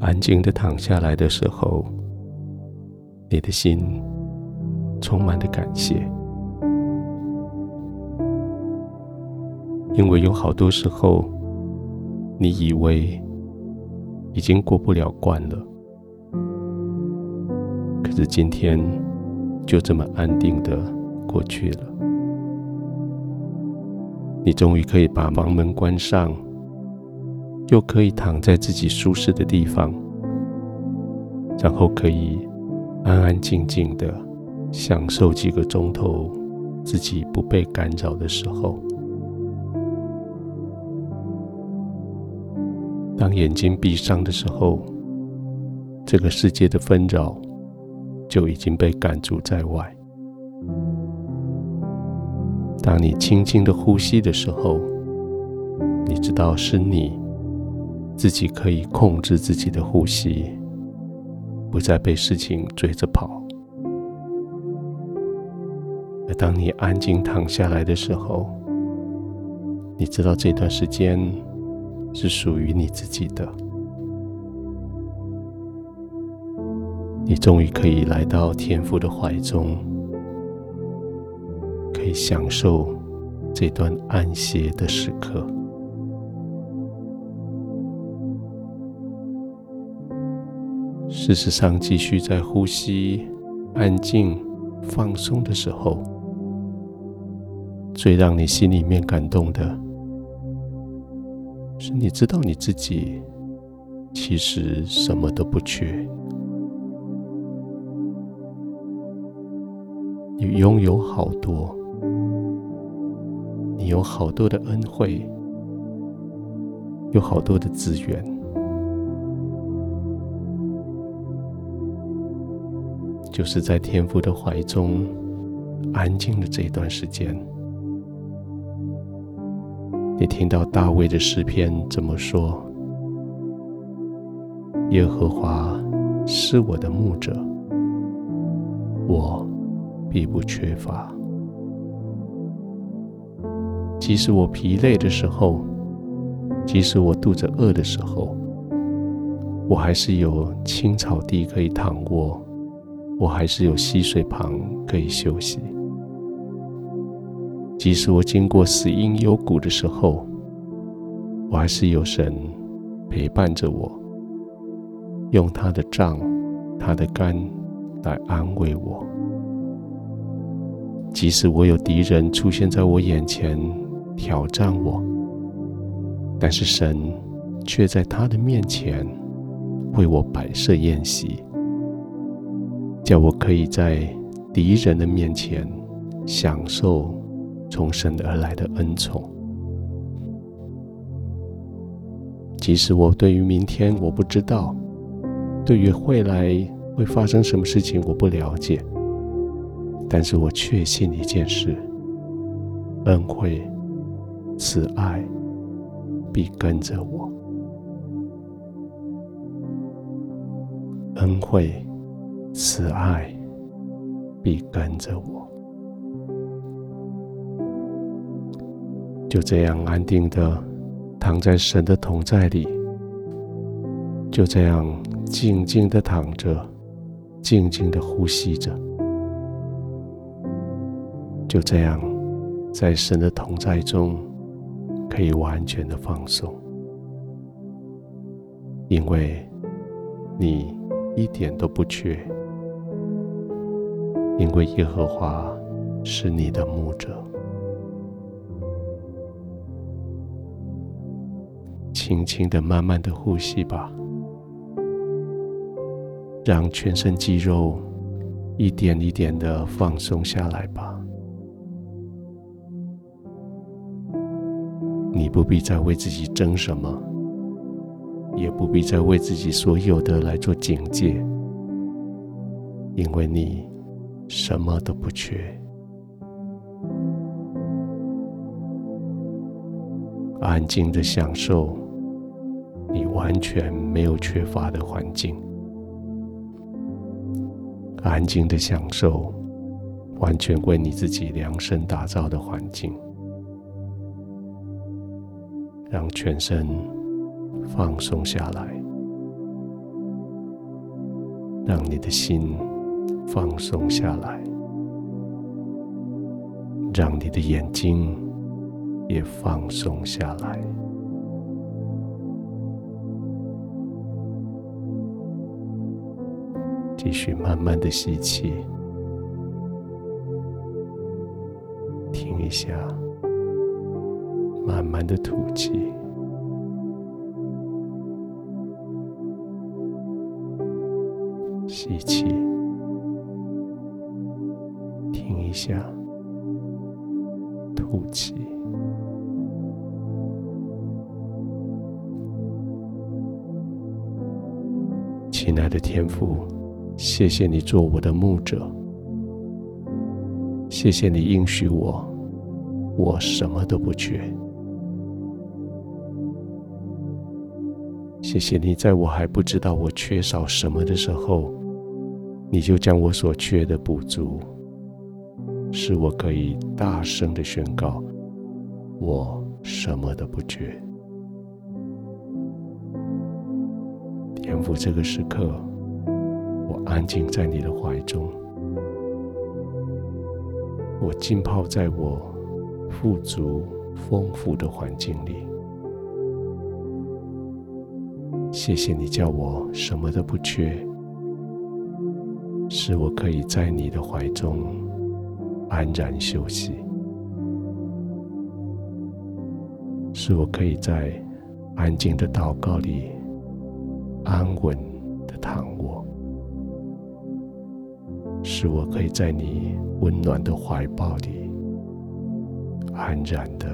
安静的躺下来的时候，你的心充满了感谢，因为有好多时候，你以为已经过不了关了，可是今天就这么安定的过去了。你终于可以把房门关上，又可以躺在自己舒适的地方，然后可以安安静静的享受几个钟头自己不被干扰的时候。当眼睛闭上的时候，这个世界的纷扰就已经被赶逐在外。当你轻轻的呼吸的时候，你知道是你自己可以控制自己的呼吸，不再被事情追着跑。而当你安静躺下来的时候，你知道这段时间是属于你自己的，你终于可以来到天父的怀中。可以享受这段安歇的时刻。事实上，继续在呼吸、安静、放松的时候，最让你心里面感动的，是你知道你自己其实什么都不缺，你拥有好多。你有好多的恩惠，有好多的资源，就是在天父的怀中安静的这一段时间，你听到大卫的诗篇怎么说？耶和华是我的牧者，我必不缺乏。即使我疲累的时候，即使我肚子饿的时候，我还是有青草地可以躺卧，我还是有溪水旁可以休息。即使我经过死荫幽谷的时候，我还是有神陪伴着我，用他的杖、他的竿来安慰我。即使我有敌人出现在我眼前，挑战我，但是神却在他的面前为我摆设宴席，叫我可以在敌人的面前享受从神而来的恩宠。即使我对于明天我不知道，对于未来会发生什么事情我不了解，但是我确信一件事：恩惠。慈爱必跟着我，恩惠、慈爱必跟着我，就这样安定的躺在神的同在里，就这样静静的躺着，静静的呼吸着，就这样在神的同在中。可以完全的放松，因为你一点都不缺，因为耶和华是你的牧者。轻轻的、慢慢的呼吸吧，让全身肌肉一点一点的放松下来吧。你不必再为自己争什么，也不必再为自己所有的来做警戒，因为你什么都不缺。安静的享受你完全没有缺乏的环境，安静的享受完全为你自己量身打造的环境。让全身放松下来，让你的心放松下来，让你的眼睛也放松下来。继续慢慢的吸气，停一下，慢慢的吐气。吸气，下，吐气。亲爱的天父，谢谢你做我的牧者，谢谢你应许我，我什么都不缺。谢谢你在我还不知道我缺少什么的时候。你就将我所缺的补足，使我可以大声的宣告：我什么都不缺。天父，这个时刻，我安静在你的怀中，我浸泡在我富足丰富的环境里。谢谢你叫我什么都不缺。使我可以在你的怀中安然休息，使我可以在安静的祷告里安稳的躺卧，使我可以在你温暖的怀抱里安然的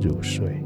入睡。